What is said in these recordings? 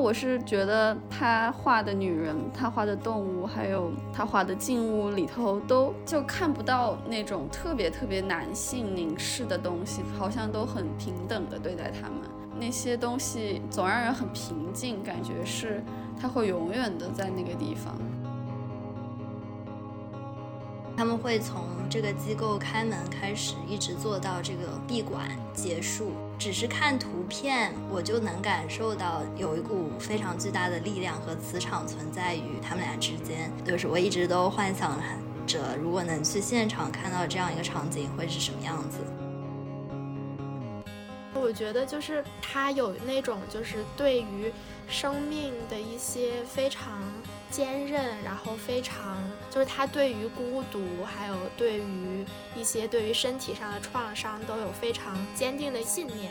我是觉得他画的女人，他画的动物，还有他画的静物里头，都就看不到那种特别特别男性凝视的东西，好像都很平等的对待他们。那些东西总让人很平静，感觉是他会永远的在那个地方。他们会从这个机构开门开始，一直做到这个闭馆结束。只是看图片，我就能感受到有一股非常巨大的力量和磁场存在于他们俩之间。就是我一直都幻想着，如果能去现场看到这样一个场景，会是什么样子。我觉得就是他有那种，就是对于生命的一些非常。坚韧，然后非常就是他对于孤独，还有对于一些对于身体上的创伤，都有非常坚定的信念。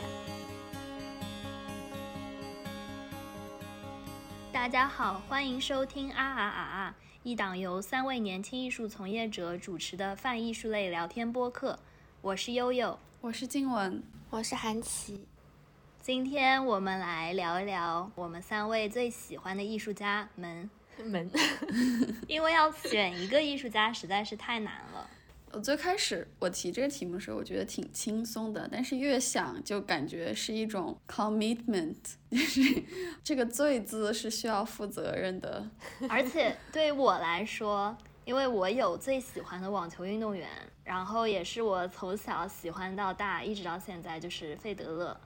大家好，欢迎收听啊啊啊啊，一档由三位年轻艺术从业者主持的泛艺术类聊天播客。我是悠悠，我是静雯，我是韩琦。今天我们来聊一聊我们三位最喜欢的艺术家们。门，因为要选一个艺术家实在是太难了。我最开始我提这个题目的时候，我觉得挺轻松的，但是越想就感觉是一种 commitment，就是这个“罪”字是需要负责任的。而且对我来说，因为我有最喜欢的网球运动员，然后也是我从小喜欢到大，一直到现在就是费德勒。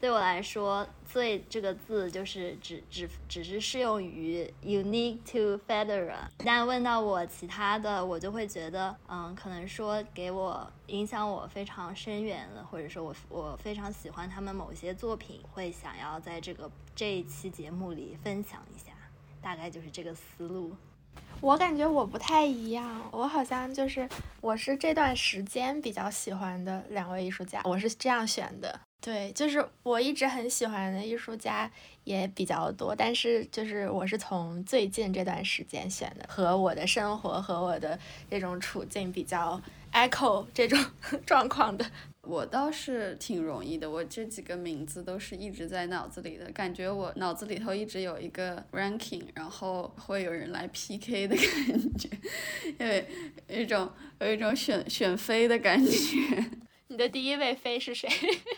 对我来说，“最”这个字就是只只只是适用于 unique to Federer。但问到我其他的，我就会觉得，嗯，可能说给我影响我非常深远的，或者说我我非常喜欢他们某些作品，会想要在这个这一期节目里分享一下，大概就是这个思路。我感觉我不太一样，我好像就是我是这段时间比较喜欢的两位艺术家，我是这样选的。对，就是我一直很喜欢的艺术家也比较多，但是就是我是从最近这段时间选的，和我的生活和我的这种处境比较 echo 这种 状况的。我倒是挺容易的，我这几个名字都是一直在脑子里的，感觉我脑子里头一直有一个 ranking，然后会有人来 PK 的感觉，因为有一种有一种选选妃的感觉。你的第一位妃是谁？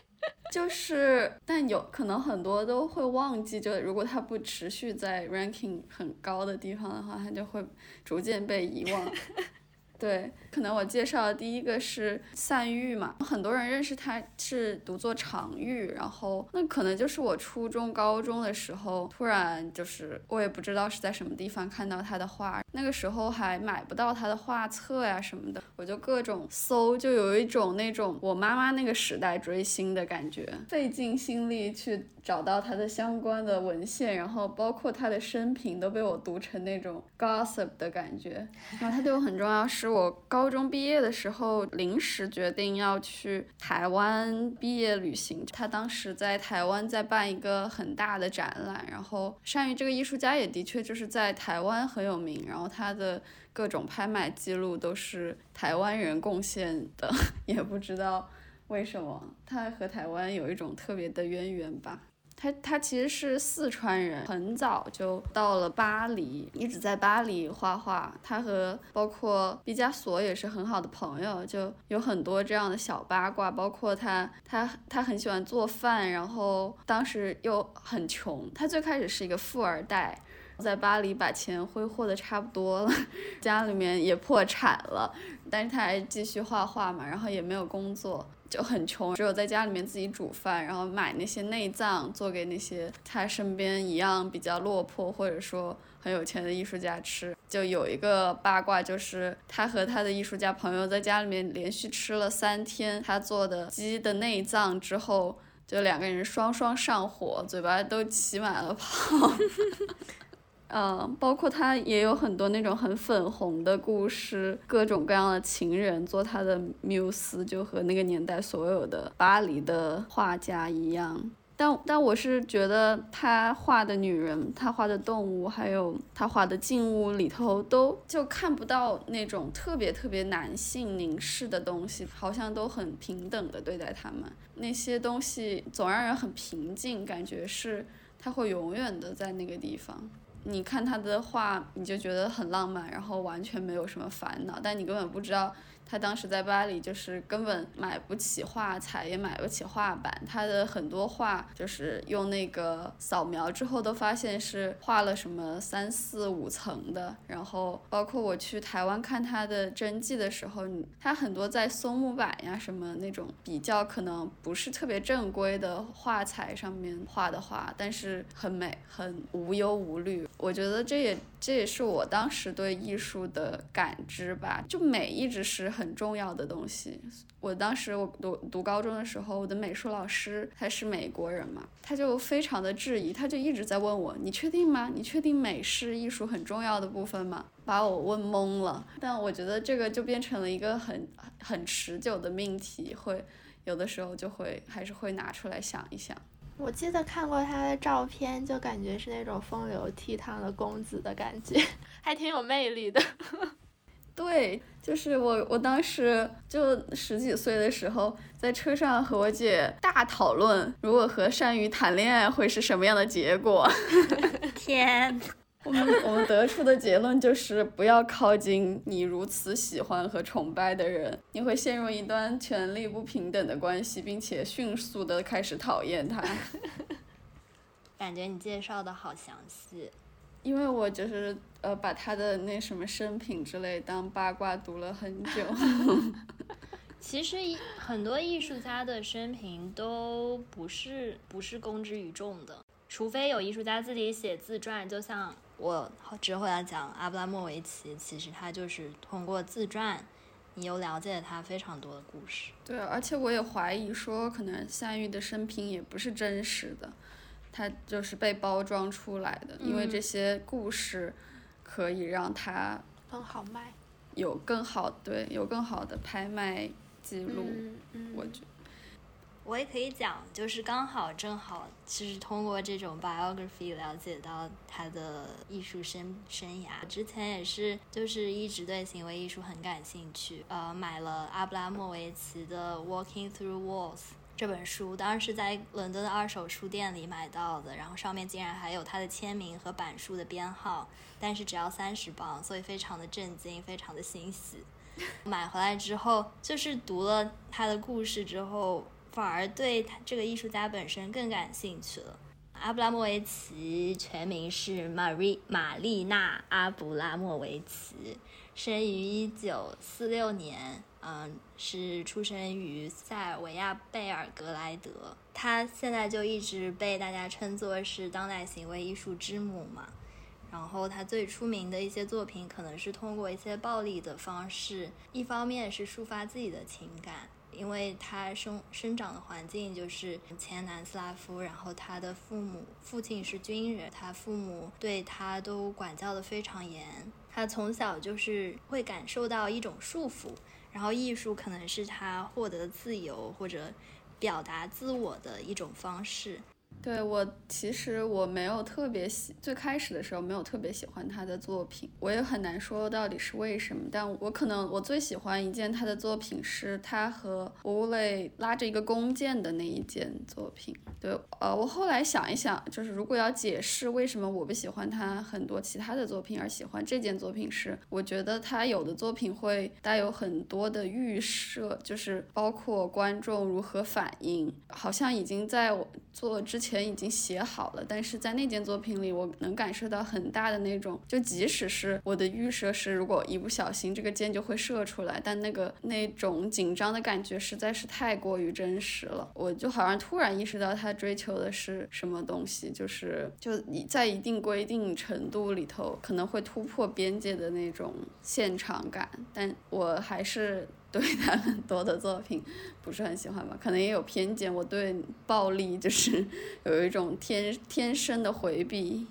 就是，但有可能很多都会忘记，就如果他不持续在 ranking 很高的地方的话，他就会逐渐被遗忘。对，可能我介绍的第一个是散玉嘛，很多人认识他是读作常玉，然后那可能就是我初中、高中的时候，突然就是我也不知道是在什么地方看到他的画，那个时候还买不到他的画册呀什么的，我就各种搜，就有一种那种我妈妈那个时代追星的感觉，费尽心力去。找到他的相关的文献，然后包括他的生平都被我读成那种 gossip 的感觉。然后他对我很重要，是我高中毕业的时候临时决定要去台湾毕业旅行。他当时在台湾在办一个很大的展览，然后善于这个艺术家也的确就是在台湾很有名，然后他的各种拍卖记录都是台湾人贡献的，也不知道为什么他和台湾有一种特别的渊源吧。他他其实是四川人，很早就到了巴黎，一直在巴黎画画。他和包括毕加索也是很好的朋友，就有很多这样的小八卦。包括他他他很喜欢做饭，然后当时又很穷。他最开始是一个富二代，在巴黎把钱挥霍的差不多了，家里面也破产了，但是他还继续画画嘛，然后也没有工作。就很穷，只有在家里面自己煮饭，然后买那些内脏做给那些他身边一样比较落魄或者说很有钱的艺术家吃。就有一个八卦，就是他和他的艺术家朋友在家里面连续吃了三天他做的鸡的内脏之后，就两个人双双上火，嘴巴都起满了泡。嗯，包括他也有很多那种很粉红的故事，各种各样的情人做他的缪斯，就和那个年代所有的巴黎的画家一样。但但我是觉得他画的女人，他画的动物，还有他画的静物里头，都就看不到那种特别特别男性凝视的东西，好像都很平等的对待他们。那些东西总让人很平静，感觉是。他会永远的在那个地方。你看他的画，你就觉得很浪漫，然后完全没有什么烦恼，但你根本不知道。他当时在巴黎，就是根本买不起画材，也买不起画板。他的很多画就是用那个扫描之后，都发现是画了什么三四五层的。然后包括我去台湾看他的真迹的时候，他很多在松木板呀什么那种比较可能不是特别正规的画材上面画的画，但是很美，很无忧无虑。我觉得这也。这也是我当时对艺术的感知吧，就美一直是很重要的东西。我当时我读读高中的时候，我的美术老师他是美国人嘛，他就非常的质疑，他就一直在问我，你确定吗？你确定美是艺术很重要的部分吗？把我问懵了。但我觉得这个就变成了一个很很持久的命题，会有的时候就会还是会拿出来想一想。我记得看过他的照片，就感觉是那种风流倜傥的公子的感觉，还挺有魅力的。对，就是我，我当时就十几岁的时候，在车上和我姐大讨论，如果和单于谈恋爱会是什么样的结果。天。我们我们得出的结论就是不要靠近你如此喜欢和崇拜的人，你会陷入一段权力不平等的关系，并且迅速的开始讨厌他。感觉你介绍的好详细，因为我就是呃把他的那什么生平之类当八卦读了很久。其实很多艺术家的生平都不是不是公之于众的，除非有艺术家自己写自传，就像。我之后要讲阿布拉莫维奇，其实他就是通过自传，你又了解了他非常多的故事。对，而且我也怀疑说，可能夏玉的生平也不是真实的，他就是被包装出来的，因为这些故事可以让他更好卖，有更好对，有更好的拍卖记录，嗯我觉。我也可以讲，就是刚好正好，其实通过这种 biography 了解到他的艺术生生涯。之前也是，就是一直对行为艺术很感兴趣，呃，买了阿布拉莫维奇的《Walking Through Walls》这本书，当时是在伦敦的二手书店里买到的，然后上面竟然还有他的签名和版书的编号，但是只要三十磅，所以非常的震惊，非常的欣喜。买回来之后，就是读了他的故事之后。反而对他这个艺术家本身更感兴趣了。阿布拉莫维奇全名是玛丽玛丽娜·阿布拉莫维奇，生于一九四六年，嗯，是出生于塞尔维亚贝尔格莱德。他现在就一直被大家称作是当代行为艺术之母嘛。然后他最出名的一些作品，可能是通过一些暴力的方式，一方面是抒发自己的情感。因为他生生长的环境就是前南斯拉夫，然后他的父母父亲是军人，他父母对他都管教的非常严，他从小就是会感受到一种束缚，然后艺术可能是他获得自由或者表达自我的一种方式。对我其实我没有特别喜，最开始的时候没有特别喜欢他的作品，我也很难说到底是为什么。但我可能我最喜欢一件他的作品是他和乌雷拉着一个弓箭的那一件作品。对，呃，我后来想一想，就是如果要解释为什么我不喜欢他很多其他的作品，而喜欢这件作品，是我觉得他有的作品会带有很多的预设，就是包括观众如何反应，好像已经在我做之前。前已经写好了，但是在那件作品里，我能感受到很大的那种，就即使是我的预设是，如果一不小心这个箭就会射出来，但那个那种紧张的感觉实在是太过于真实了。我就好像突然意识到他追求的是什么东西，就是就你在一定规定程度里头可能会突破边界的那种现场感，但我还是。对他很多的作品不是很喜欢吧，可能也有偏见。我对暴力就是有一种天天生的回避。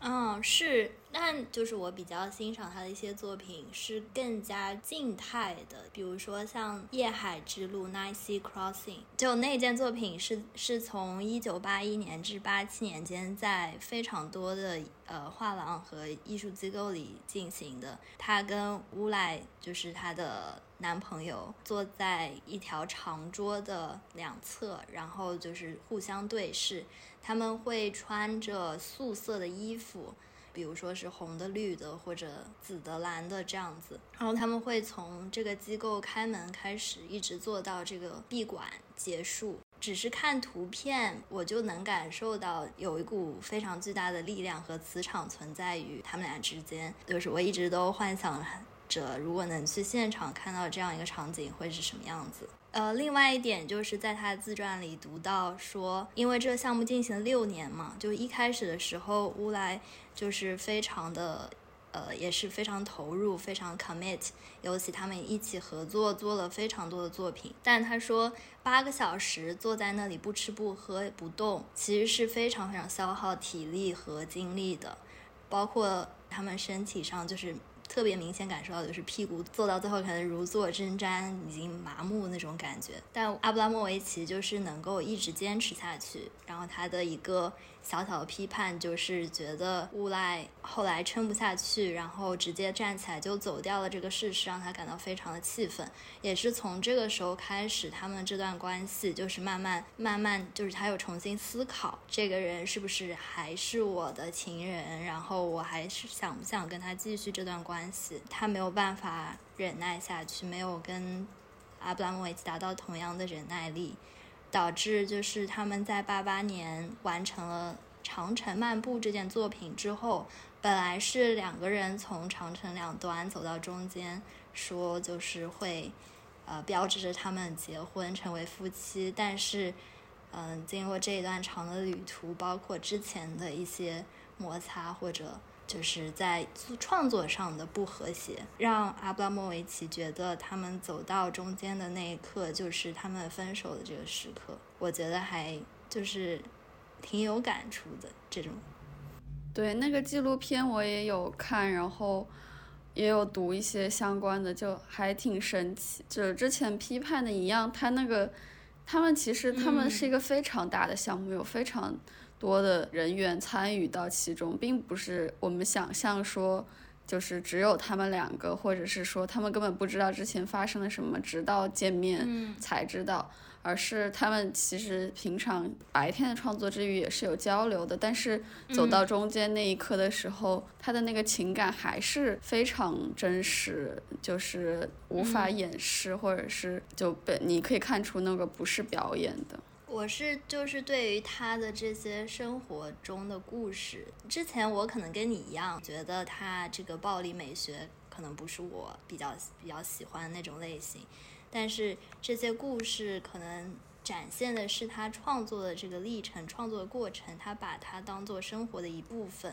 嗯，是但就是我比较欣赏他的一些作品是更加静态的，比如说像《夜海之路》（Night Sea Crossing），就那件作品是是从一九八一年至八七年间，在非常多的呃画廊和艺术机构里进行的。他跟乌来就是他的男朋友坐在一条长桌的两侧，然后就是互相对视，他们会穿着素色的衣服。比如说是红的、绿的或者紫的、蓝的这样子，然后他们会从这个机构开门开始，一直做到这个闭馆结束。只是看图片，我就能感受到有一股非常巨大的力量和磁场存在于他们俩之间。就是我一直都幻想着，如果能去现场看到这样一个场景，会是什么样子。呃，另外一点就是在他自传里读到说，因为这个项目进行了六年嘛，就一开始的时候，乌来就是非常的，呃，也是非常投入，非常 commit，尤其他们一起合作做了非常多的作品。但他说，八个小时坐在那里不吃不喝不动，其实是非常非常消耗体力和精力的，包括他们身体上就是。特别明显感受到就是屁股坐到最后可能如坐针毡，已经麻木那种感觉。但阿布拉莫维奇就是能够一直坚持下去，然后他的一个。小小的批判就是觉得乌赖后来撑不下去，然后直接站起来就走掉了。这个事实让他感到非常的气愤。也是从这个时候开始，他们这段关系就是慢慢慢慢，就是他又重新思考这个人是不是还是我的情人，然后我还是想不想跟他继续这段关系。他没有办法忍耐下去，没有跟阿布拉莫维奇达到同样的忍耐力。导致就是他们在八八年完成了《长城漫步》这件作品之后，本来是两个人从长城两端走到中间，说就是会，呃，标志着他们结婚成为夫妻。但是，嗯，经过这一段长的旅途，包括之前的一些摩擦或者。就是在创作上的不和谐，让阿布拉莫维奇觉得他们走到中间的那一刻就是他们分手的这个时刻。我觉得还就是挺有感触的这种。对，那个纪录片我也有看，然后也有读一些相关的，就还挺神奇。就之前批判的一样，他那个他们其实他们是一个非常大的项目，有非常。多的人员参与到其中，并不是我们想象说，就是只有他们两个，或者是说他们根本不知道之前发生了什么，直到见面才知道。而是他们其实平常白天的创作之余也是有交流的，但是走到中间那一刻的时候，他的那个情感还是非常真实，就是无法掩饰，或者是就被你可以看出那个不是表演的。我是就是对于他的这些生活中的故事，之前我可能跟你一样，觉得他这个暴力美学可能不是我比较比较喜欢的那种类型，但是这些故事可能展现的是他创作的这个历程、创作的过程，他把它当做生活的一部分。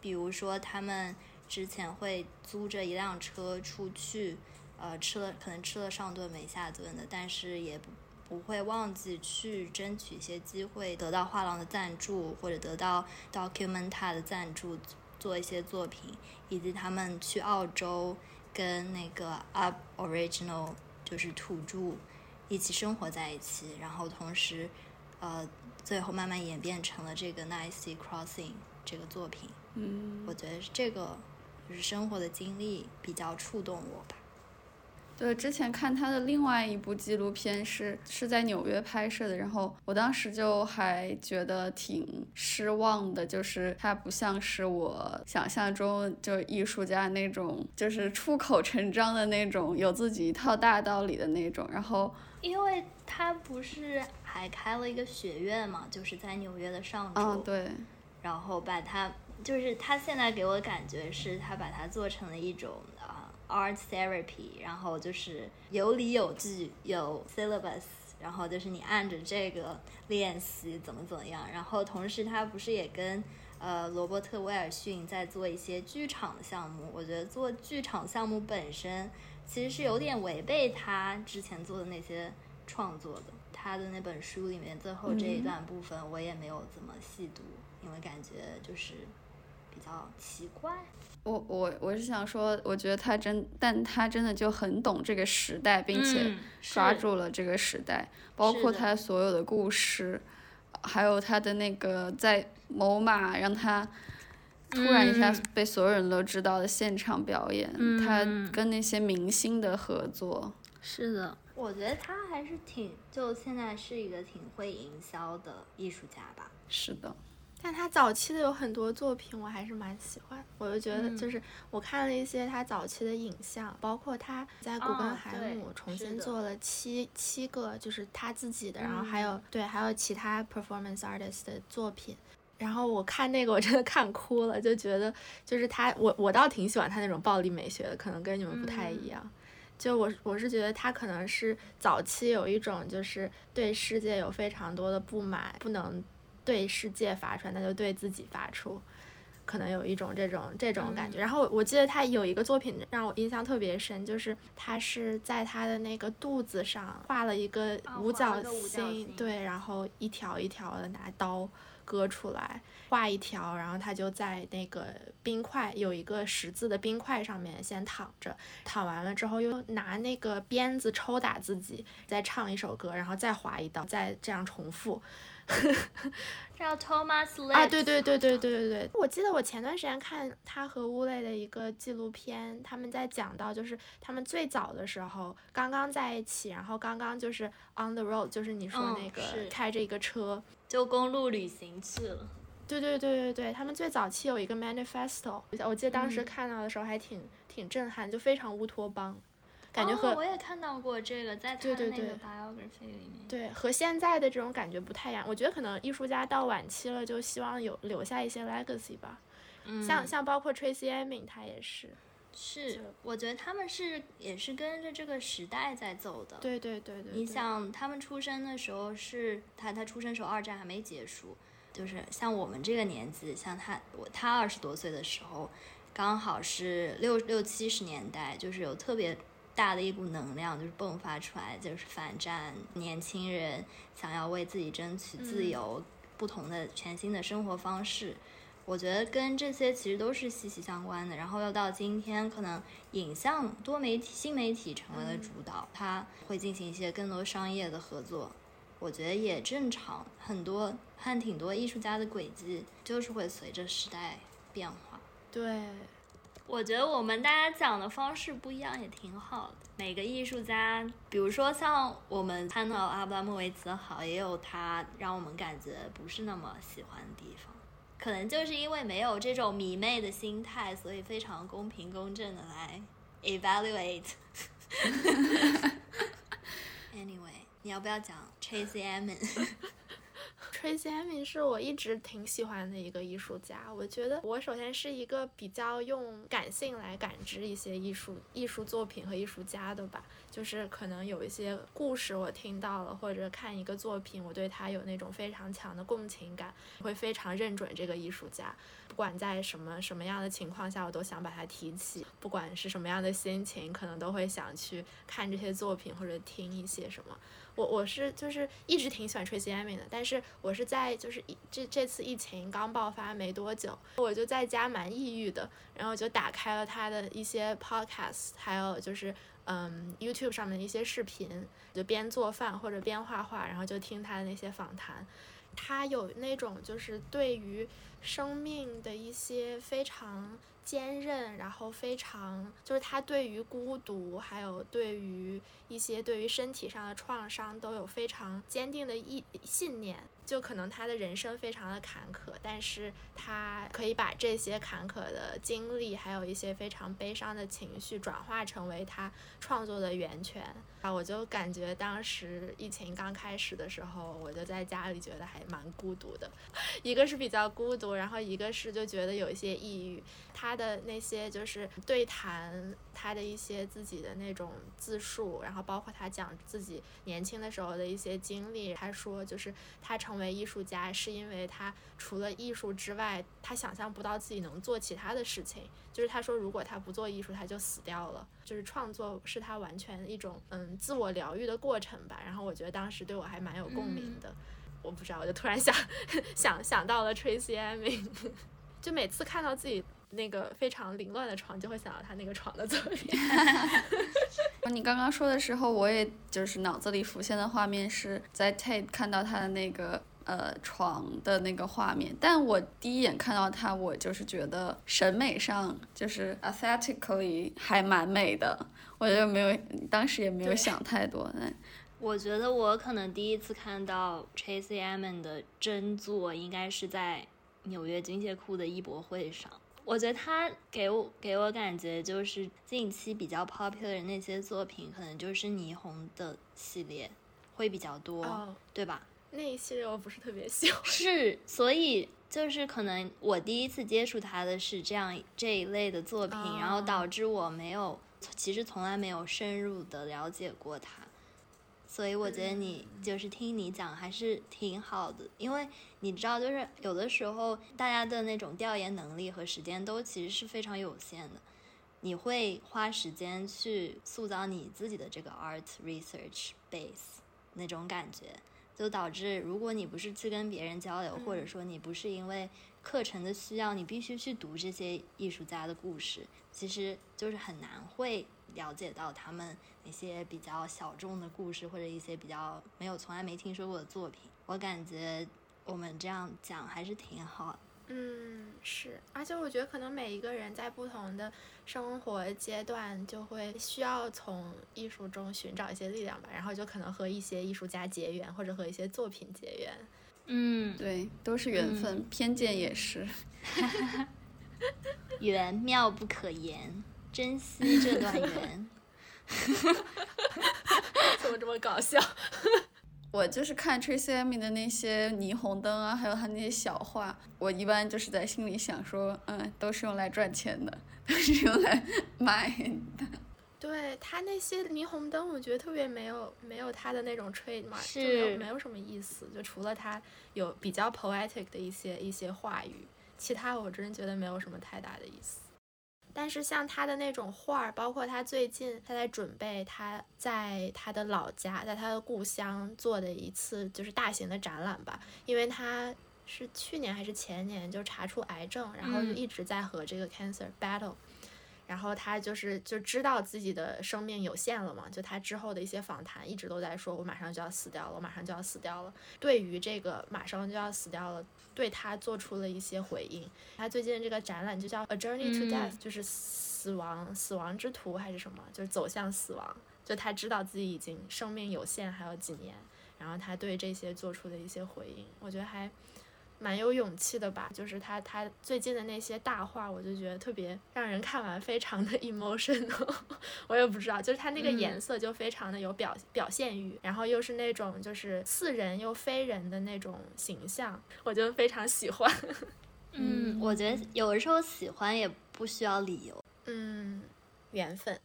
比如说，他们之前会租着一辆车出去，呃，吃了可能吃了上顿没下顿的，但是也不。不会忘记去争取一些机会，得到画廊的赞助，或者得到 Documenta 的赞助，做一些作品，以及他们去澳洲跟那个 Up Original 就是土著一起生活在一起，然后同时，呃，最后慢慢演变成了这个 Nice Crossing 这个作品。嗯，我觉得这个就是生活的经历比较触动我吧。对，之前看他的另外一部纪录片是是在纽约拍摄的，然后我当时就还觉得挺失望的，就是他不像是我想象中就艺术家那种，就是出口成章的那种，有自己一套大道理的那种。然后，因为他不是还开了一个学院嘛，就是在纽约的上周。嗯，对。然后把他，就是他现在给我感觉是他把它做成了一种。Art therapy，然后就是有理有据，有 syllabus，然后就是你按着这个练习怎么怎么样。然后同时他不是也跟呃罗伯特威尔逊在做一些剧场的项目？我觉得做剧场项目本身其实是有点违背他之前做的那些创作的。他的那本书里面最后这一段部分我也没有怎么细读，因为感觉就是。比较奇怪。我我我是想说，我觉得他真，但他真的就很懂这个时代，并且嗯抓住了这个时代，包括他所有的故事，还有他的那个在某马让他突然一下嗯。被所有人都知道的现场表演，他嗯跟那些明星的合作，是的，我觉得他还是挺，就现在是一个挺会营销的艺术家吧。是的，但他早期的有很多作品，我还是蛮喜欢。我就觉得，嗯就是我看了一些他早期的影像，包括他在古根海姆重新做了七七个，就是他自己的，然后还有嗯对，还有其他 performance artist 的作品。然后我看那个，我真的看哭了，就觉得就是他，我我倒挺喜欢他那种暴力美学的，可能跟你们不太一嗯样。就我我是觉得他可能是早期有一种就是对世界有非常多的不满，不能对世界发出来，那就对自己发出，可能有一种这种这种感觉。然后我记得他有一个作品让我印象特别深，就是他是在他的那个肚子上画了一个啊五角星对，然后一条一条的拿刀割出来，画一条，然后他就在那个冰块有一个十字的冰块上面先躺着，躺完了之后又拿那个鞭子抽打自己，再唱一首歌，然后再划一刀，再这样重复。叫 Thomas Lips 啊，对对对对对对对，我记得我前段时间看他和乌雷的一个纪录片，他们在讲到就是他们最早的时候刚刚在一起，然后刚刚就是 on the road，就是你说嗯那个是。开着一个车，就公路旅行去了。对对对对对，他们最早期有一个 manifesto，我记得当时嗯。看到的时候还挺挺震撼，就非常乌托邦，感觉哦和、我也看到过这个，在他的那个对对对 biography 里面。对和现在的这种感觉不太一样。我觉得可能艺术家到晚期了，就希望有留下一些 legacy 吧。嗯，像像包括 Tracy Emin，他也是。是，我觉得他们是也是跟着这个时代在走的。对对对对，你想，他们出生的时候是他他出生时候二战还没结束，就是像我们这个年纪，像他我他二十多岁的时候，刚好是六六七十年代，就是有特别大的一股能量，就是迸发出来，就是反战，年轻人想要为自己争取自嗯由，不同的全新的生活方式。我觉得跟这些其实都是息息相关的。然后又到今天，可能影像、多媒体、新媒体成为了主导，它会进行一些更多商业的合作。我觉得也正常，很多和挺多艺术家的轨迹就是会随着时代变化。对我觉得我们大家讲的方式不一样，也挺好的。每个艺术家，比如说像我们看到阿布拉莫维茨好，也有他让我们感觉不是那么喜欢的地方。可能就是因为没有这种迷妹的心态，所以非常公平公正的来 evaluate。anyway，你要不要讲 Tracy Emin？Tracy Emin 是我一直挺喜欢的一个艺术家。我觉得我首先是一个比较用感性来感知一些艺术艺术作品和艺术家的吧，就是可能有一些故事我听到了，或者看一个作品，我对他有那种非常强的共情感，会非常认准这个艺术家。不管在什么什么样的情况下，我都想把它提起。不管是什么样的心情，可能都会想去看这些作品或者听一些什么。我我是就是一直挺喜欢 Tracy Emin 的，但是我是在就是这这次疫情刚爆发没多久，我就在家蛮抑郁的，然后就打开了他的一些 podcast，还有就是嗯 YouTube 上面的一些视频，就边做饭或者边画画，然后就听他的那些访谈。他有那种就是对于生命的一些非常坚韧，然后非常就是他对于孤独，还有对于一些对于身体上的创伤都有非常坚定的意信念。就可能他的人生非常的坎坷，但是他可以把这些坎坷的经历，还有一些非常悲伤的情绪，转化成为他创作的源泉。啊，我就感觉当时疫情刚开始的时候，我就在家里觉得还蛮孤独的，一个是比较孤独，然后一个是就觉得有一些抑郁。他的那些就是对谈他的一些自己的那种自述，然后包括他讲自己年轻的时候的一些经历。他说，就是他成为艺术家是因为他除了艺术之外，他想象不到自己能做其他的事情。就是他说，如果他不做艺术，他就死掉了。就是创作是他完全一种嗯自我疗愈的过程吧。然后我觉得当时对我还蛮有共鸣的。我不知道，我就突然想 想想到了 Tracy Emin。就每次看到自己那个非常凌乱的床，就会想到他那个床的作品。你刚刚说的时候，我也就是脑子里浮现的画面是在 Tate 看到他的那个呃床的那个画面，但我第一眼看到它，我就是觉得审美上就是 aesthetically 还蛮美的，我就没有当时也没有想太多。我觉得我可能第一次看到 Tracy Emin 的真作，应该是在纽约军械库的艺博会上。我觉得他给我给我感觉就是近期比较 popular 的那些作品，可能就是霓虹的系列会比较多，对吧？那一系列我不是特别喜欢。是，所以就是可能我第一次接触他的是这样这一类的作品，然后导致我没有，其实从来没有深入的了解过他。所以我觉得你就是听你讲还是挺好的，因为你知道，就是有的时候大家的那种调研能力和时间都其实是非常有限的，你会花时间去塑造你自己的这个 art research base 那种感觉，就导致如果你不是去跟别人交流，或者说你不是因为课程的需要，你必须去读这些艺术家的故事，其实就是很难会了解到他们。那些比较小众的故事，或者一些比较没有从来没听说过的作品，我感觉我们这样讲还是挺好。嗯，是，而且我觉得可能每一个人在不同的生活阶段，就会需要从艺术中寻找一些力量吧，然后就可能和一些艺术家结缘，或者和一些作品结缘。嗯，对，都是缘分，偏见也是。缘妙不可言，珍惜这段缘。怎么这么搞笑？我就是看 Tracy Emin 的那些霓虹灯啊，还有他那些小画，我一般就是在心里想说，嗯，都是用来赚钱的，都是用来卖的。对他那些霓虹灯，我觉得特别没有没有他的那种 trademark，就没有没有什么意思，就除了他有比较 poetic 的一些一些话语，其他我真的觉得没有什么太大的意思。但是像他的那种画儿，包括他最近他在准备他在他的老家，在他的故乡做的一次就是大型的展览吧，因为他是去年还是前年就查出癌症，然后就一直在和这个 cancer battle。然后他就是就知道自己的生命有限了嘛，就他之后的一些访谈一直都在说，我马上就要死掉了，我马上就要死掉了。对于这个马上就要死掉了，对他做出了一些回应。他最近这个展览就叫 A Journey to Death，就是死亡死亡之途还是什么，就是走向死亡。就他知道自己已经生命有限，还有几年，然后他对这些做出的一些回应，我觉得还。蛮有勇气的吧，就是他他最近的那些大话，我就觉得特别让人看完非常的 emotional，我也不知道，就是他那个颜色就非常的有表表现欲，然后又是那种就是似人又非人的那种形象，我就非常喜欢。嗯，我觉得有的时候喜欢也不需要理由。嗯，缘分。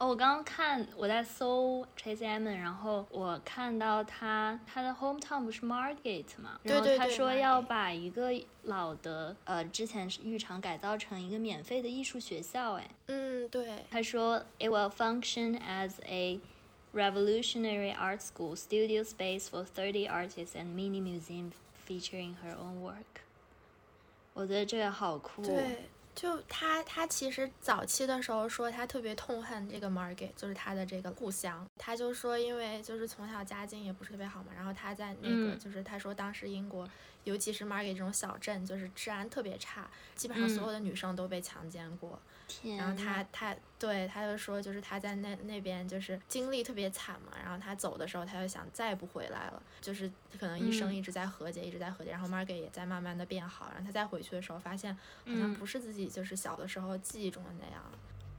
哦，我刚刚看我在搜 Tracy Emin，然后我看到他他的 hometown 不是 Margate 嘛，然后他说要把一个老的呃之前是浴场改造成一个免费的艺术学校，哎，嗯，对，他说 it will function as a revolutionary art school, studio space for thirty artists and mini museum featuring her own work。我觉得这个好酷。对。就他，他其实早期的时候说他特别痛恨这个 Margate，就是他的这个故乡。他就说，因为就是从小家境也不是特别好嘛，然后他在那个就是他说当时英国，尤其是 Margate 这种小镇，就是治安特别差，基本上所有的女生都被强奸过。然后他他对他就说，就是他在那那边就是经历特别惨嘛，然后他走的时候，他就想再也不回来了，就是可能一生一直在和解，一直在和解，然后 Margate 也在慢慢的变好，然后他再回去的时候，发现好像不是自己就是小的时候记忆中的那样。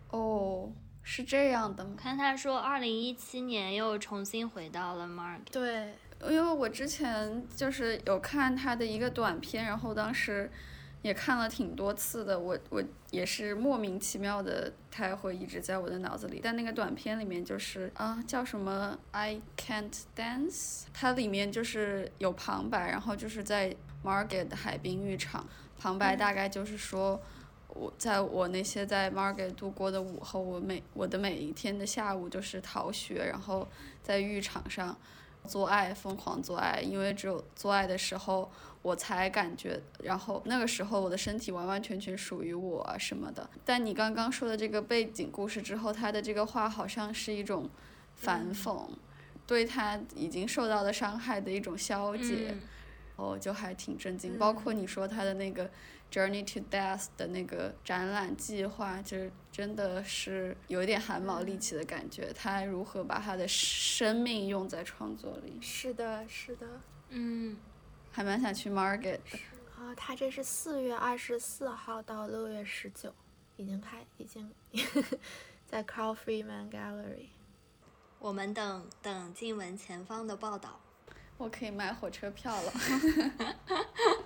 哦，是这样的我？看他说，二零一七年又重新回到了 Margate。对，因为我之前就是有看他的一个短片，然后当时。也看了挺多次的，我我也是莫名其妙的，它会一直在我的脑子里。但那个短片里面就是啊，叫什么 I can't dance，它里面就是有旁白，然后就是在 Margate 海滨浴场，旁白大概就是说，我在我那些在 Margate 度过的午后，我每我的每一天的下午就是逃学，然后在浴场上。做爱，疯狂做爱，因为只有做爱的时候，我才感觉，然后那个时候我的身体完完全全属于我啊什么的。但你刚刚说的这个背景故事之后，他的这个话好像是一种反讽，对他已经受到的伤害的一种消解，哦，就还挺震惊。包括你说他的那个。Journey to Death 的那个展览计划，就是真的是有一点汗毛立起的感觉。他如何把他的生命用在创作里？是的，是的，嗯，还蛮想去 Market 的。啊，他这是四月二十四号到六月十九，已经开，已经 在 Carl Freeman Gallery。我们等等静文前方的报道。我可以买火车票了。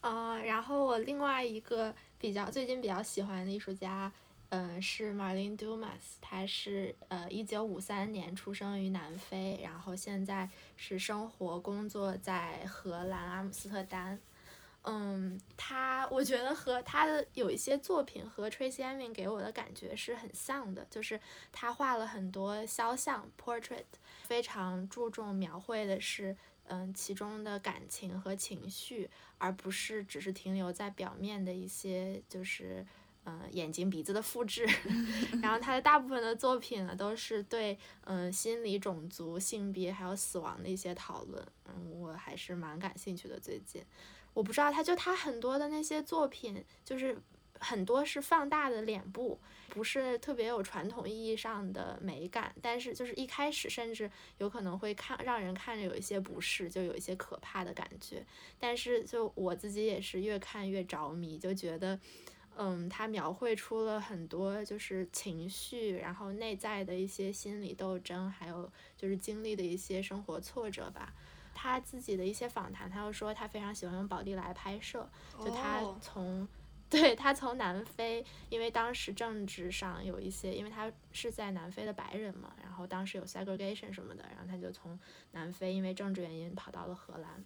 呃，然后我另外一个比较最近比较喜欢的艺术家，嗯，是 Marlene Dumas，他是呃一九五三年出生于南非，然后现在是生活工作在荷兰阿姆斯特丹。嗯，他我觉得和他的有一些作品和 Tracy Emin 给我的感觉是很像的，就是他画了很多肖像 portrait，非常注重描绘的是。嗯，其中的感情和情绪，而不是只是停留在表面的一些，就是嗯眼睛鼻子的复制。然后他的大部分的作品呢，都是对嗯心理、种族、性别还有死亡的一些讨论。嗯，我还是蛮感兴趣的。最近，我不知道他就他很多的那些作品，就是。很多是放大的脸部，不是特别有传统意义上的美感，但是就是一开始甚至有可能会看让人看着有一些不适，就有一些可怕的感觉。但是就我自己也是越看越着迷，就觉得，嗯，他描绘出了很多就是情绪，然后内在的一些心理斗争，还有就是经历的一些生活挫折吧。他自己的一些访谈，他又说他非常喜欢用宝丽来拍摄，就他从。对他从南非，因为当时政治上有一些，因为他是在南非的白人嘛，然后当时有 segregation 什么的，然后他就从南非因为政治原因跑到了荷兰。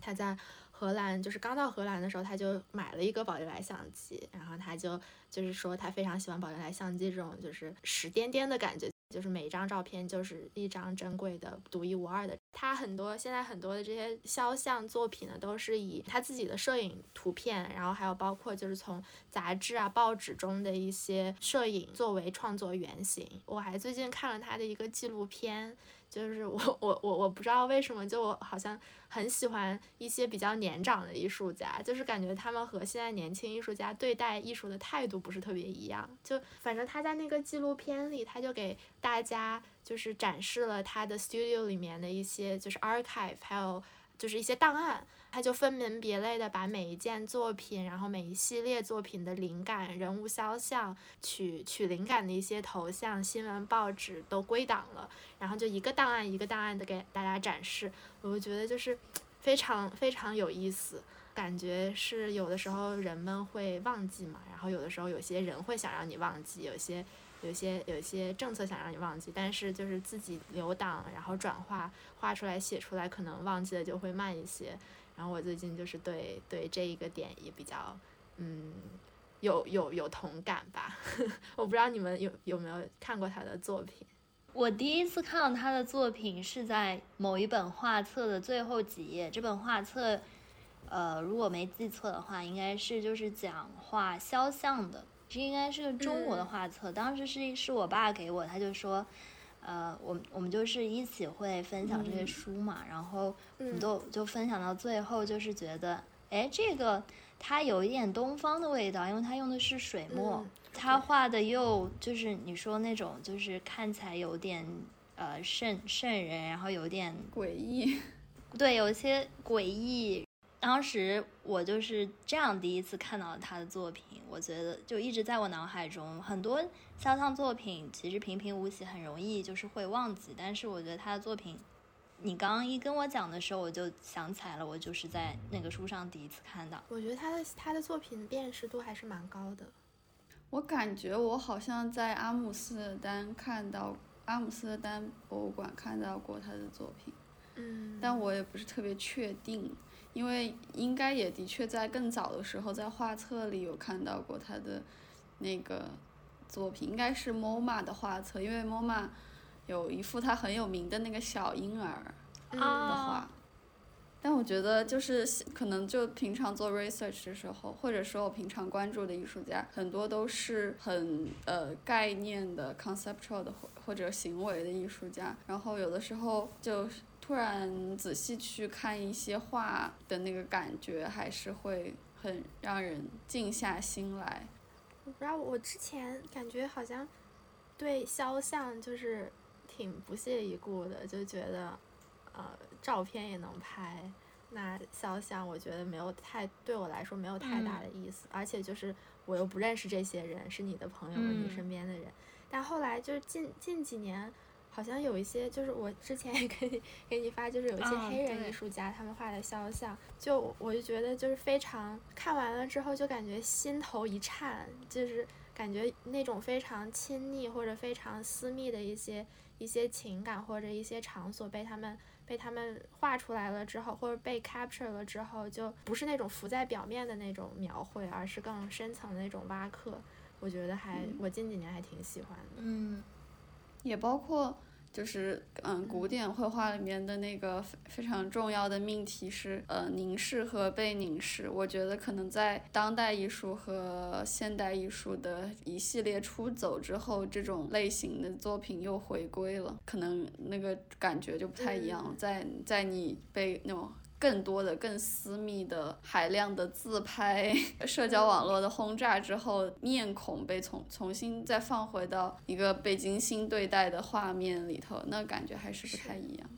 他在荷兰就是刚到荷兰的时候，他就买了一个宝丽来相机，然后他就就是说他非常喜欢宝丽来相机这种就是实颠颠的感觉。就是每一张照片就是一张珍贵的、独一无二的。他很多现在很多的这些肖像作品呢，都是以他自己的摄影图片，然后还有包括就是从杂志啊、报纸中的一些摄影作为创作原型。我还最近看了他的一个纪录片。就是我我我我不知道为什么，就我好像很喜欢一些比较年长的艺术家，就是感觉他们和现在年轻艺术家对待艺术的态度不是特别一样。就反正他在那个纪录片里，他就给大家就是展示了他的 studio 里面的一些就是 archive，还有就是一些档案。他就分门别类的把每一件作品，然后每一系列作品的灵感、人物肖像、取取灵感的一些头像、新闻报纸都归档了，然后就一个档案一个档案的给大家展示。我觉得就是非常非常有意思，感觉是有的时候人们会忘记嘛，然后有的时候有些人会想让你忘记，有些有些有些政策想让你忘记，但是就是自己留档，然后转化画出来写出来，可能忘记的就会慢一些。然后我最近就是对对这一个点也比较，嗯，有有有同感吧。我不知道你们有有没有看过他的作品。我第一次看到他的作品是在某一本画册的最后几页。这本画册，呃，如果没记错的话，应该是就是讲画肖像的。这应该是个中国的画册。当时是是我爸给我，他就说。呃，我们我们就是一起会分享这些书嘛，然后我们都就分享到最后，就是觉得，哎，这个它有一点东方的味道，因为它用的是水墨，它画的又就是你说那种，就是看起来有点呃渗渗人，然后有点诡异，对，有一些诡异。当时我就是这样第一次看到他的作品，我觉得就一直在我脑海中。很多肖像作品其实平平无奇，很容易就是会忘记。但是我觉得他的作品，你刚刚一跟我讲的时候，我就想起来了，我就是在那个书上第一次看到。我觉得他的他的作品辨识度还是蛮高的。我感觉我好像在阿姆斯特丹看到阿姆斯特丹博物馆看到过他的作品，嗯，但我也不是特别确定。因为应该也的确在更早的时候，在画册里有看到过他的那个作品，应该是 MoMA 的画册，因为 MoMA 有一幅他很有名的那个小婴儿的啊画。但我觉得就是可能就平常做 research 的时候，或者说我平常关注的艺术家，很多都是很呃概念的 conceptual 的或或者行为的艺术家，然后有的时候就突然仔细去看一些画的那个感觉，还是会很让人静下心来。我不知道，我之前感觉好像对肖像就是挺不屑一顾的，就觉得呃照片也能拍，那肖像我觉得没有太对我来说没有太大的意思，而且就是我又不认识这些人，是你的朋友，嗯你身边的人。但后来就是近近几年，好像有一些，就是我之前也给你给你发，就是有一些黑人艺术家他们画的肖像，就我就觉得就是非常看完了之后就感觉心头一颤，就是感觉那种非常亲密或者非常私密的一些一些情感或者一些场所被他们被他们画出来了之后，或者被 capture 了之后，就不是那种浮在表面的那种描绘，而是更深层的那种挖刻。我觉得还我近几年还挺喜欢的。嗯也包括就是嗯，古典绘画里面的那个非非常重要的命题是呃凝视和被凝视。我觉得可能在当代艺术和现代艺术的一系列出走之后，这种类型的作品又回归了，可能那个感觉就不太一样。嗯在在你被那种。更多的、更私密的、海量的自拍、社交网络的轰炸之后，面孔被重重新再放回到一个被精心对待的画面里头，那感觉还是不太一样。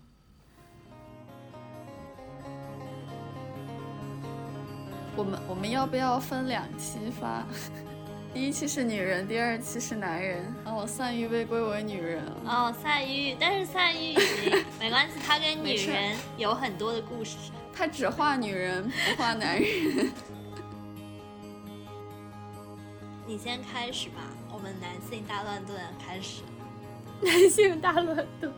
我们我们要不要分两期发？第一期是女人，第二期是男人。哦，散玉被归为女人了。哦，赛玉，但是赛玉已经没关系，他跟女人有很多的故事。他只画女人，不画男人。你先开始吧，我们男性大乱炖开始。男性大乱斗。